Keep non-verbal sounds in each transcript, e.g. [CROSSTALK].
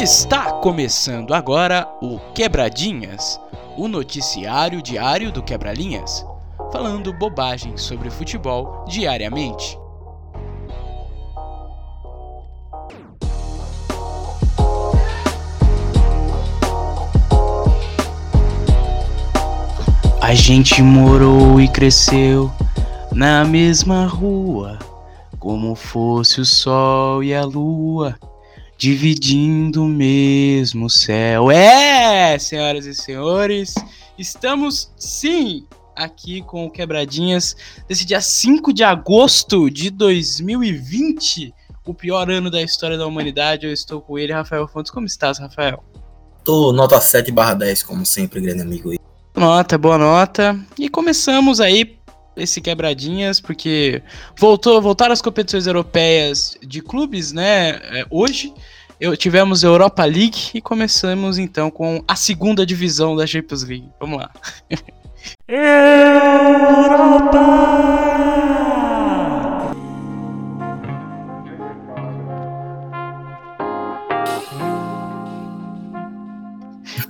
Está começando agora o Quebradinhas, o noticiário diário do Quebralinhas, falando bobagem sobre futebol diariamente. A gente morou e cresceu na mesma rua, como fosse o sol e a lua dividindo o mesmo céu. É, senhoras e senhores, estamos sim aqui com o Quebradinhas desse dia 5 de agosto de 2020, o pior ano da história da humanidade. Eu estou com ele, Rafael Fontes. Como estás, Rafael? Tô nota 7 barra 10, como sempre, grande amigo. Nota, boa nota. E começamos aí esse quebradinhas, porque voltou, voltaram as competições europeias de clubes, né? É, hoje eu, tivemos Europa League e começamos então com a segunda divisão da Champions League. Vamos lá. Europa!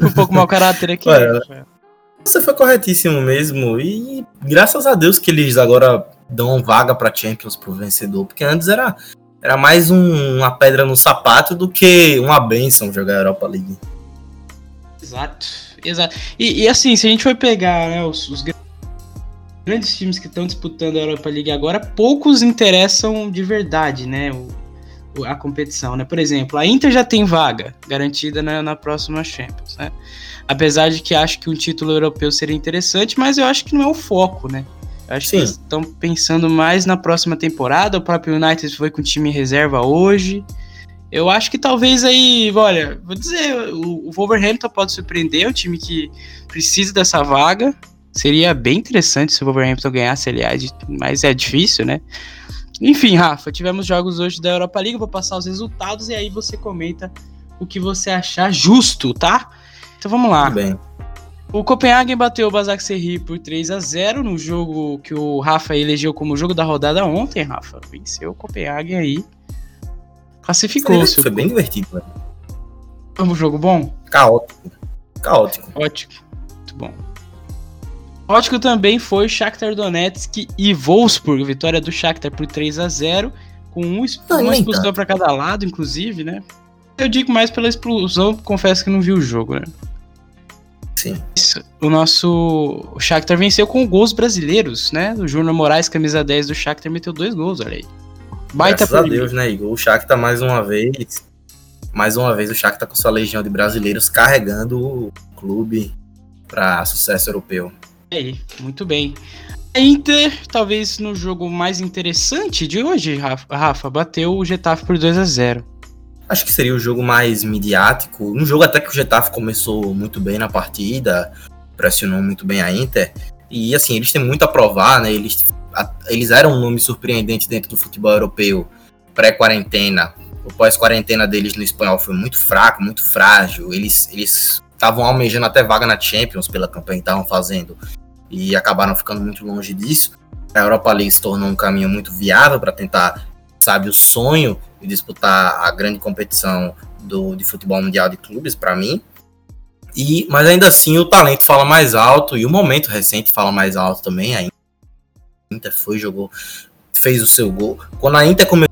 um pouco mau caráter aqui. Ué, você foi corretíssimo mesmo. E graças a Deus que eles agora dão vaga para Champions pro vencedor, porque antes era, era mais um, uma pedra no sapato do que uma benção jogar a Europa League. Exato, exato. E, e assim, se a gente for pegar né, os, os grandes times que estão disputando a Europa League agora, poucos interessam de verdade, né? O, a competição, né? Por exemplo, a Inter já tem vaga garantida na, na próxima Champions, né? Apesar de que acho que um título europeu seria interessante, mas eu acho que não é o foco, né? Eu acho Sim. que eles estão pensando mais na próxima temporada. O próprio United foi com time reserva hoje. Eu acho que talvez aí, olha, vou dizer, o, o Wolverhampton pode surpreender, é um time que precisa dessa vaga. Seria bem interessante se o Wolverhampton ganhasse, aliás, mas é difícil, né? Enfim, Rafa, tivemos jogos hoje da Europa League, vou passar os resultados e aí você comenta o que você achar justo, tá? Então vamos lá. Bem. O Copenhagen bateu o Basak Serri por 3 a 0 no jogo que o Rafa elegeu como jogo da rodada ontem, Rafa. Venceu o Copenhagen aí. Classificou-se. Foi bem divertido, velho. Foi um jogo bom? Caótico. Caótico. Ótimo. Muito bom. Ótimo também foi Shakhtar Donetsk e Wolfsburg. Vitória do Shakhtar por 3 a 0 com um, uma expulsão para cada lado, inclusive, né? Eu digo mais pela explosão, confesso que não vi o jogo, né? Sim. O nosso o Shakhtar venceu com gols brasileiros, né? O Júnior Moraes, camisa 10 do Shakhtar, meteu dois gols, olha aí. Baita Graças a Deus, né, Igor? O Shakhtar mais uma vez, mais uma vez o Shakhtar com sua legião de brasileiros carregando o clube para sucesso europeu. Aí, muito bem. A Inter, talvez no jogo mais interessante de hoje, Rafa, Rafa bateu o Getafe por 2 a 0 acho que seria o jogo mais midiático. Um jogo até que o Getafe começou muito bem na partida, pressionou muito bem a Inter. E assim, eles têm muito a provar, né? Eles, a, eles eram um nome surpreendente dentro do futebol europeu pré-quarentena. O pós-quarentena deles no espanhol foi muito fraco, muito frágil. Eles eles estavam almejando até vaga na Champions pela campanha que estavam fazendo e acabaram ficando muito longe disso. A Europa League se tornou um caminho muito viável para tentar, sabe, o sonho de disputar a grande competição do, de futebol mundial de clubes, para mim. E, mas ainda assim o talento fala mais alto e o momento recente fala mais alto também. A Inter foi, jogou, fez o seu gol. Quando a Inter começou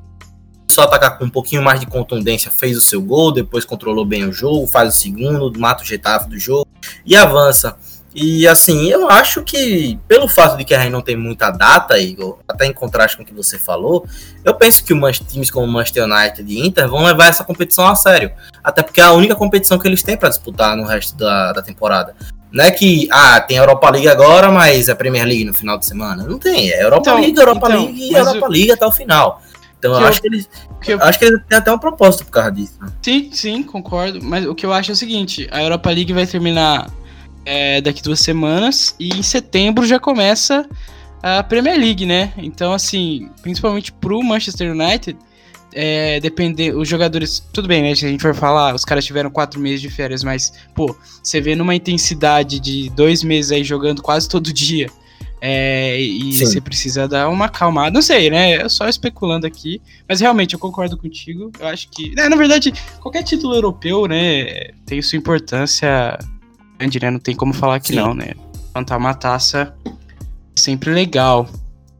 a atacar com um pouquinho mais de contundência, fez o seu gol, depois controlou bem o jogo, faz o segundo, mata o Getafe do jogo e avança. E assim, eu acho que, pelo fato de que a gente não tem muita data, Igor, até em contraste com o que você falou, eu penso que os times como Manchester United e Inter vão levar essa competição a sério. Até porque é a única competição que eles têm para disputar no resto da, da temporada. Não é que, ah, tem Europa League agora, mas é Premier League no final de semana. Não tem, é Europa então, League, Europa então, League e Europa eu... League até o final. Então eu, eu acho que eles. Que eu... Acho que eles têm até um propósito por causa disso. Né? Sim, sim, concordo. Mas o que eu acho é o seguinte: a Europa League vai terminar é, daqui duas semanas e em setembro já começa a Premier League, né? Então, assim, principalmente pro Manchester United, é, depender, os jogadores, tudo bem, né? Se a gente for falar, os caras tiveram quatro meses de férias, mas, pô, você vê numa intensidade de dois meses aí jogando quase todo [LAUGHS] dia, É, e Sim. você precisa dar uma calmada. Não sei, né? Eu só especulando aqui. Mas realmente, eu concordo contigo. Eu acho que. Né, na verdade, qualquer título europeu, né? Tem sua importância grande, né? Não tem como falar que Sim. não, né? Levantar uma taça é sempre legal.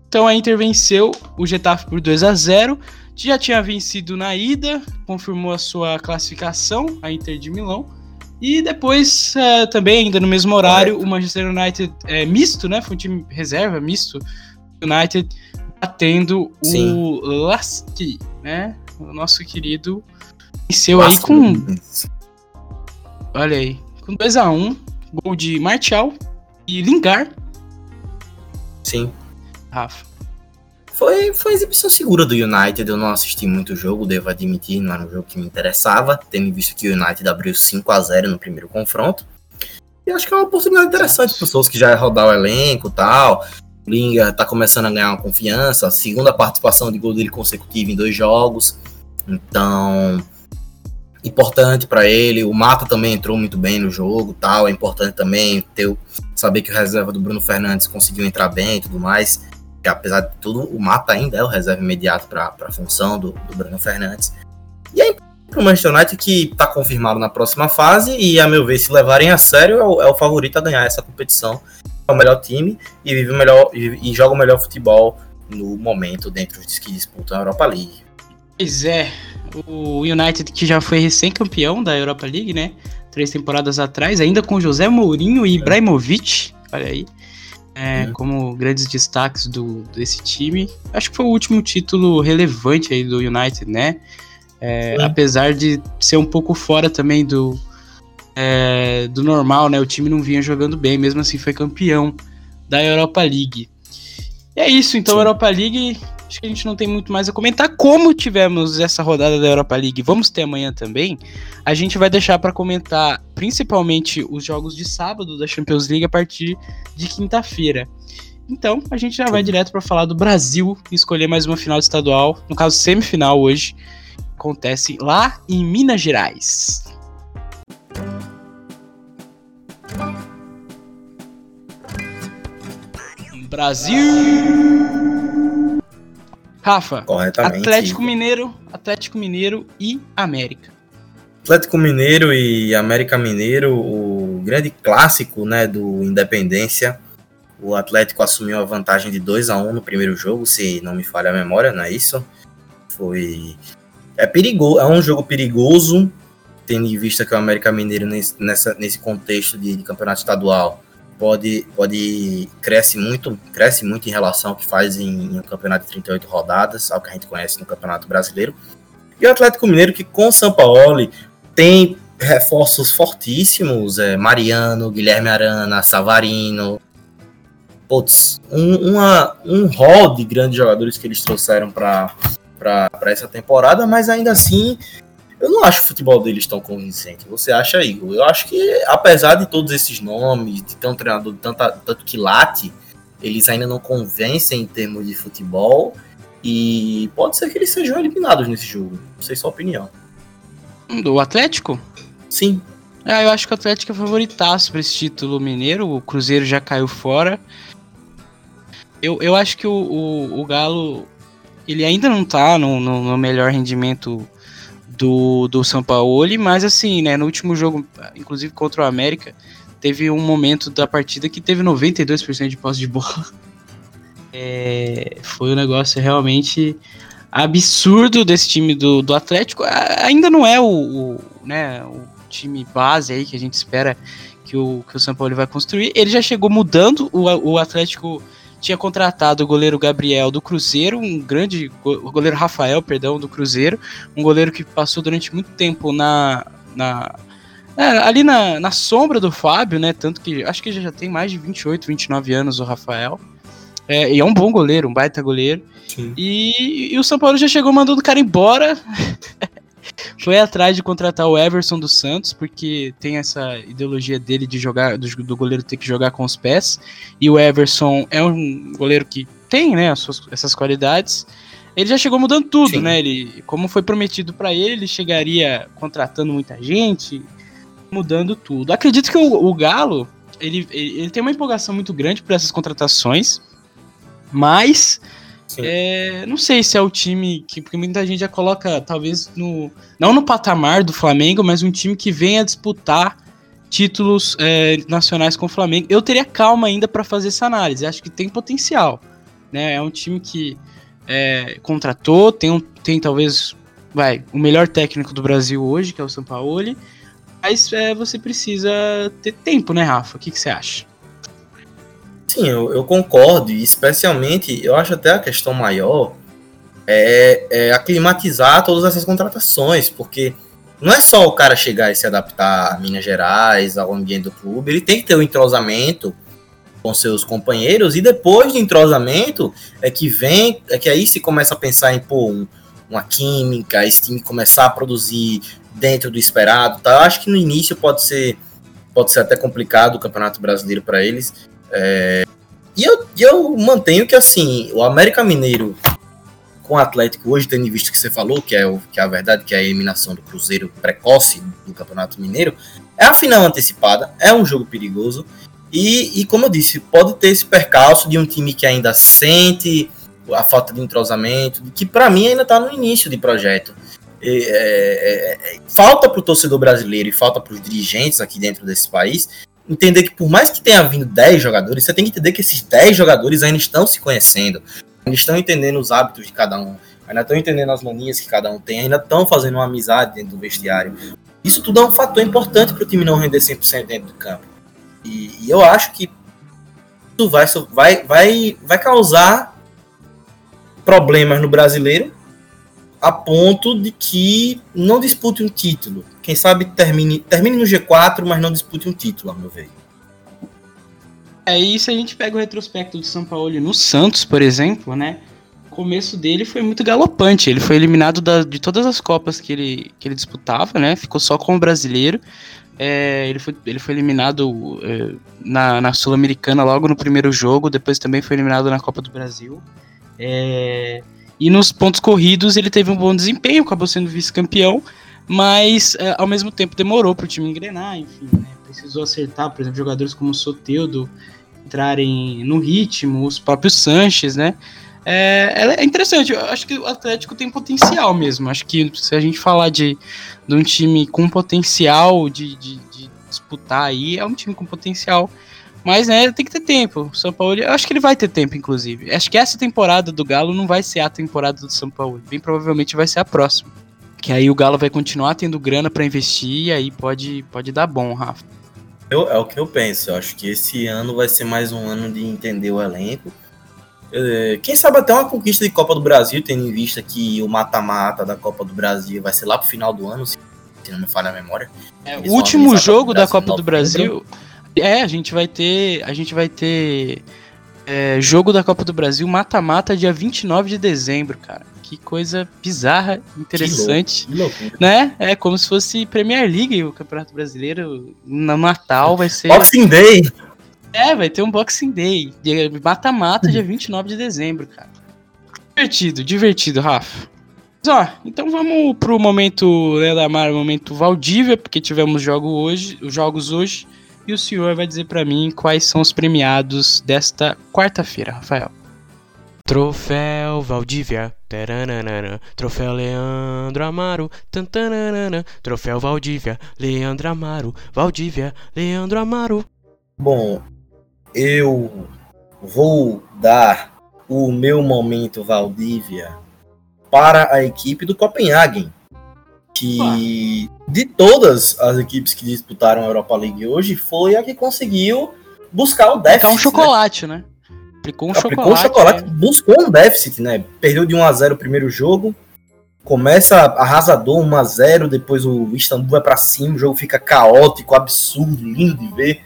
Então a Inter venceu o Getafe por 2 a 0 Já tinha vencido na ida, confirmou a sua classificação, a Inter de Milão. E depois, é, também, ainda no mesmo horário, Correto. o Manchester United é, misto, né? Foi um time reserva, misto. United batendo Sim. o Lasky, né? O nosso querido. Venceu aí com. Olha aí. Com 2x1. Um, gol de Martial e Lingard. Sim. Rafa. Foi, foi exibição segura do United. Eu não assisti muito o jogo, devo admitir, não era um jogo que me interessava, tendo visto que o United abriu 5 a 0 no primeiro confronto. E acho que é uma oportunidade interessante para pessoas que já rodar o elenco tal. O Linga tá começando a ganhar uma confiança, segunda participação de gol dele consecutiva em dois jogos. Então, importante para ele. O Mata também entrou muito bem no jogo, tal. É importante também ter saber que o reserva do Bruno Fernandes conseguiu entrar bem e tudo mais que apesar de tudo, o Mata ainda é o reserva imediato para a função do, do Bruno Fernandes. E aí, para o Manchester United, que está confirmado na próxima fase, e a meu ver, se levarem a sério, é o, é o favorito a ganhar essa competição. É o melhor time e vive o melhor e, e joga o melhor futebol no momento dentro dos que disputam a Europa League. Pois é, o United que já foi recém-campeão da Europa League, né? Três temporadas atrás, ainda com José Mourinho e é. Ibrahimovic, olha aí é, uhum. como grandes destaques do, desse time. Acho que foi o último título relevante aí do United, né? É, apesar de ser um pouco fora também do, é, do normal, né? O time não vinha jogando bem, mesmo assim foi campeão da Europa League. E é isso, então, Sim. Europa League acho que a gente não tem muito mais a comentar. Como tivemos essa rodada da Europa League, vamos ter amanhã também. A gente vai deixar para comentar principalmente os jogos de sábado da Champions League a partir de quinta-feira. Então, a gente já vai direto para falar do Brasil e escolher mais uma final estadual, no caso semifinal hoje, acontece lá em Minas Gerais. Brasil! Rafa, Atlético Mineiro, Atlético Mineiro e América. Atlético Mineiro e América Mineiro, o grande clássico, né, do Independência. O Atlético assumiu a vantagem de 2 a 1 no primeiro jogo, se não me falha a memória, não é isso? Foi é perigoso, é um jogo perigoso, tendo em vista que o América Mineiro nesse, nessa, nesse contexto de, de campeonato estadual pode, pode cresce muito, cresce muito em relação ao que faz em, em um campeonato de 38 rodadas, ao que a gente conhece no Campeonato Brasileiro. E o Atlético Mineiro que com o Sampaoli tem reforços fortíssimos, é, Mariano, Guilherme Arana, Savarino, putz, um, uma, um rol de grandes jogadores que eles trouxeram para essa temporada, mas ainda assim eu não acho o futebol deles tão convincente. Você acha, Igor? Eu acho que, apesar de todos esses nomes, de ter um treinador tanto, tanto que late, eles ainda não convencem em termos de futebol. E pode ser que eles sejam eliminados nesse jogo. Não sei sua opinião. Do Atlético? Sim. Ah, eu acho que o Atlético é favoritaço para esse título mineiro. O Cruzeiro já caiu fora. Eu, eu acho que o, o, o Galo ele ainda não tá no, no, no melhor rendimento do, do São Paulo, mas assim, né, no último jogo, inclusive contra o América, teve um momento da partida que teve 92% de posse de bola. [LAUGHS] É, foi um negócio realmente absurdo desse time do, do Atlético. Ainda não é o, o, né, o time base aí que a gente espera que o, que o São Paulo vai construir. Ele já chegou mudando o, o Atlético tinha contratado o goleiro Gabriel do Cruzeiro, um grande o goleiro Rafael, perdão, do Cruzeiro, um goleiro que passou durante muito tempo na, na é, ali na, na sombra do Fábio, né? Tanto que acho que já tem mais de 28, 29 anos o Rafael. É, e é um bom goleiro, um baita goleiro. E, e, o São Paulo já chegou mandando o cara embora. [LAUGHS] foi atrás de contratar o Everson dos Santos, porque tem essa ideologia dele de jogar, do, do, goleiro ter que jogar com os pés. E o Everson é um goleiro que tem, né, suas, essas qualidades. Ele já chegou mudando tudo, Sim. né? Ele, como foi prometido para ele, ele chegaria contratando muita gente, mudando tudo. Acredito que o, o Galo ele, ele, ele tem uma empolgação muito grande por essas contratações, mas é, não sei se é o time que. Porque muita gente já coloca, talvez, no. Não no patamar do Flamengo, mas um time que venha disputar títulos é, nacionais com o Flamengo. Eu teria calma ainda para fazer essa análise. Acho que tem potencial. Né? É um time que é, contratou, tem, um, tem talvez vai, o melhor técnico do Brasil hoje, que é o Sampaoli. Mas é, você precisa ter tempo, né, Rafa? O que, que você acha? Sim, eu, eu, concordo, especialmente, eu acho até a questão maior é, é aclimatizar todas essas contratações, porque não é só o cara chegar e se adaptar a Minas Gerais, ao ambiente do clube, ele tem que ter o um entrosamento com seus companheiros, e depois do entrosamento é que vem, é que aí se começa a pensar em pô, um, uma química, esse time começar a produzir dentro do esperado, tá? Eu acho que no início pode ser pode ser até complicado o Campeonato Brasileiro para eles. É, e eu, eu mantenho que assim, o América Mineiro com o Atlético hoje, tendo visto que você falou, que é, o, que é a verdade, que é a eliminação do Cruzeiro precoce do Campeonato Mineiro, é a final antecipada, é um jogo perigoso. E, e como eu disse, pode ter esse percalço de um time que ainda sente a falta de entrosamento, que para mim ainda está no início de projeto. É, é, é, falta para o torcedor brasileiro e falta para os dirigentes aqui dentro desse país entender que por mais que tenha vindo 10 jogadores, você tem que entender que esses 10 jogadores ainda estão se conhecendo, ainda estão entendendo os hábitos de cada um, ainda estão entendendo as manias que cada um tem, ainda estão fazendo uma amizade dentro do vestiário. Isso tudo é um fator importante para o time não render 100% dentro do campo. E, e, eu acho que isso vai, vai, vai, vai causar problemas no brasileiro a ponto de que não dispute um título. Quem sabe termine, termine no G4, mas não dispute um título, a meu ver. É, se a gente pega o retrospecto do São Paulo no Santos, por exemplo, né? O começo dele foi muito galopante. Ele foi eliminado da, de todas as Copas que ele, que ele disputava, né? Ficou só com o brasileiro. É, ele, foi, ele foi eliminado é, na, na Sul-Americana logo no primeiro jogo, depois também foi eliminado na Copa do Brasil. É, e nos pontos corridos ele teve um bom desempenho, acabou sendo vice-campeão, mas é, ao mesmo tempo demorou para o time engrenar, enfim, né? precisou acertar, por exemplo, jogadores como o Soteudo entrarem no ritmo, os próprios Sanches, né? É, é interessante, eu acho que o Atlético tem potencial mesmo. Acho que se a gente falar de, de um time com potencial de, de, de disputar aí, é um time com potencial mas, né, tem que ter tempo. O São Paulo, eu acho que ele vai ter tempo, inclusive. Acho que essa temporada do Galo não vai ser a temporada do São Paulo. Bem provavelmente vai ser a próxima. Que aí o Galo vai continuar tendo grana para investir e aí pode, pode dar bom, Rafa. Eu, é o que eu penso. Eu acho que esse ano vai ser mais um ano de entender o elenco. É, quem sabe até uma conquista de Copa do Brasil, tendo em vista que o mata-mata da Copa do Brasil vai ser lá pro final do ano, se não me falha a memória. É, o último jogo da Copa do Brasil. É, a gente vai ter. A gente vai ter. É, jogo da Copa do Brasil mata-mata dia 29 de dezembro, cara. Que coisa bizarra, interessante. Que louco, que né? É como se fosse Premier League, o Campeonato Brasileiro. No Natal vai ser. Boxing Day! É, vai ter um Boxing Day. Mata-mata dia 29 de dezembro, cara. Divertido, divertido, Rafa. Mas, ó, então vamos pro momento né, da Mar, momento Valdívia, porque tivemos jogo hoje, os jogos hoje. E o senhor vai dizer para mim quais são os premiados desta quarta-feira, Rafael. Troféu Valdívia, taranana, Troféu Leandro Amaro, tantanana, Troféu Valdívia, Leandro Amaro, Valdívia, Leandro Amaro. Bom, eu vou dar o meu momento Valdívia para a equipe do Copenhagen, que de todas as equipes que disputaram a Europa League hoje, foi a que conseguiu buscar o déficit. Aplicou um né? chocolate, né? né? Aplicou um Aplicou chocolate. Um chocolate né? Buscou um déficit, né? Perdeu de 1 a 0 o primeiro jogo. Começa arrasador 1 a 0 depois o Istambul vai para cima, o jogo fica caótico, absurdo, lindo de ver.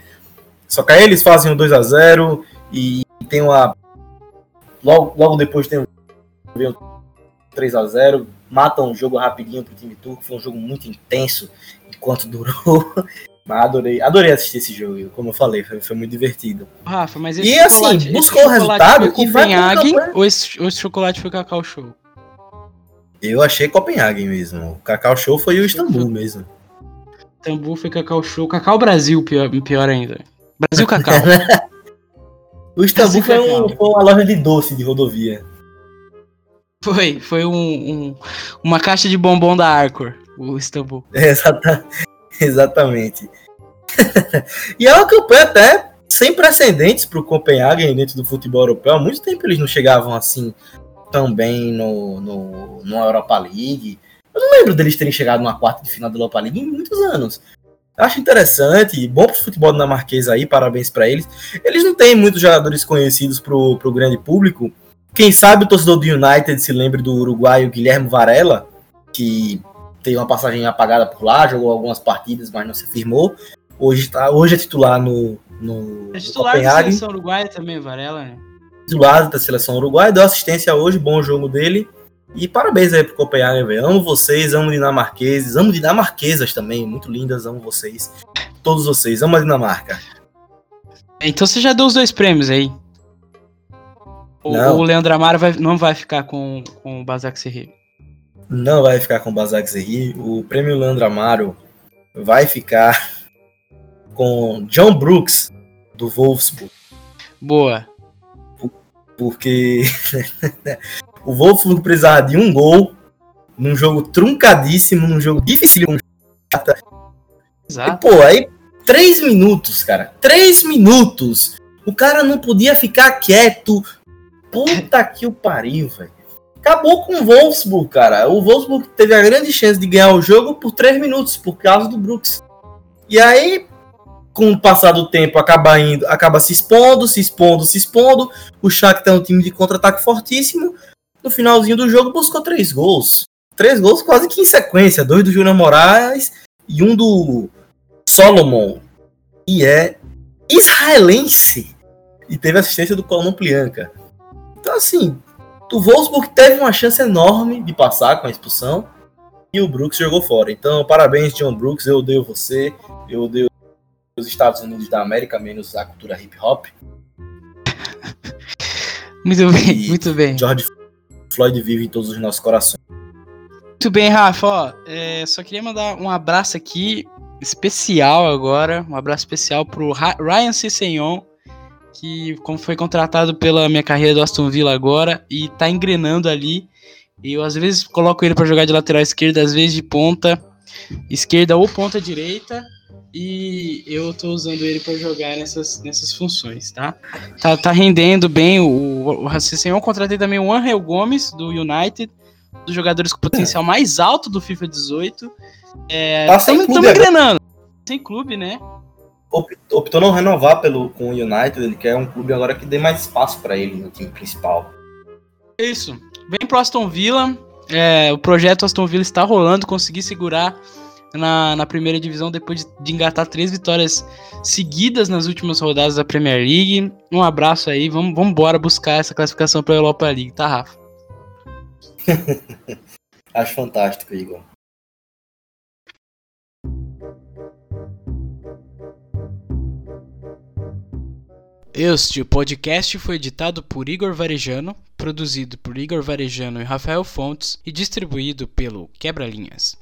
Só que aí eles fazem o 2 a 0 e tem uma logo, logo depois tem o 3 a 0 matam o jogo rapidinho pro time turco. Foi um jogo muito intenso enquanto durou. [LAUGHS] Mas adorei, adorei assistir esse jogo, como eu falei, foi, foi muito divertido. Rafa, mas esse E assim, buscou o resultado e vai Copenhague ou esse, ou esse chocolate foi Cacau Show? Eu achei Copenhague mesmo. O Cacau Show foi o Istambul mesmo. Istambul foi Cacau Show. Cacau Brasil, pior, pior ainda. Brasil Cacau. [LAUGHS] o Istambul foi, um, foi, uma loja de doce de rodovia. Foi, foi um, um, uma caixa de bombom da Arcor, o Istambul. [LAUGHS] Exata, exatamente. [LAUGHS] e é uma campanha até sem precedentes para o Copenhagen dentro do futebol europeu. Há muito tempo eles não chegavam assim tão bem no, no, no Europa League. Eu não lembro deles terem chegado numa quarta de final da Europa League em muitos anos. Acho interessante, bom pro futebol dinamarquês aí, parabéns para eles. Eles não têm muitos jogadores conhecidos pro, pro grande público. Quem sabe o torcedor do United se lembre do uruguaio Guilherme Varela, que teve uma passagem apagada por lá, jogou algumas partidas, mas não se firmou. Hoje, tá, hoje é titular no, no É titular da seleção uruguaia também, Varela, né? Titular da seleção uruguaia, deu assistência hoje, bom jogo dele. E parabéns aí pro Copenhagen, velho. Amo vocês, amo dinamarqueses, amo dinamarquesas também, muito lindas, amo vocês. Todos vocês, amo a Dinamarca. Então você já deu os dois prêmios aí. O, o Leandro Amaro vai, não vai ficar com, com o Bazak Serri. Não vai ficar com o Bazak Serri. O prêmio Leandro Amaro vai ficar com John Brooks, do Wolfsburg. Boa. Porque [LAUGHS] O Wolfsburg precisava de um gol num jogo truncadíssimo, num jogo difícil. Exato. E, pô, aí três minutos, cara. Três minutos. O cara não podia ficar quieto. Puta que o pariu, velho. Acabou com o Wolfsburg, cara. O Wolfsburg teve a grande chance de ganhar o jogo por três minutos, por causa do Brooks. E aí, com o passar do tempo, acaba indo, acaba se expondo, se expondo, se expondo. O Shakhtar é um time de contra-ataque fortíssimo no finalzinho do jogo buscou três gols. Três gols quase que em sequência, dois do Júnior Moraes e um do Solomon, e é israelense e teve assistência do Colombo Plianca. Então assim, o Wolfsburg teve uma chance enorme de passar com a expulsão e o Brooks jogou fora. Então, parabéns, John Brooks, eu odeio você, eu odeio os Estados Unidos da América, menos a cultura hip hop. [LAUGHS] Muito bem, e muito bem. George Floyd vive em todos os nossos corações. Muito bem, Rafa. Ó, é, só queria mandar um abraço aqui especial agora, um abraço especial pro Ryan Cessenhon, que como foi contratado pela minha carreira do Aston Villa agora e tá engrenando ali. E eu às vezes coloco ele para jogar de lateral esquerda, às vezes de ponta esquerda ou ponta direita. E eu tô usando ele para jogar nessas, nessas funções, tá? Tá, tá rendendo bem. O, o, o eu contratei também o Angel Gomes, do United, dos jogadores com potencial mais alto do FIFA 18. É, tá sem clube engrenando. Sem clube, né? Optou não renovar pelo, com o United, ele quer um clube agora que dê mais espaço para ele no time principal. Isso. Vem pro Aston Villa. É, o projeto Aston Villa está rolando, consegui segurar na, na primeira divisão depois de, de engatar três vitórias seguidas nas últimas rodadas da Premier League. Um abraço aí, vamos, vamos embora buscar essa classificação para a Europa League, tá, Rafa? [LAUGHS] Acho fantástico, Igor. Este podcast foi editado por Igor Varejano, produzido por Igor Varejano e Rafael Fontes e distribuído pelo Quebra Linhas.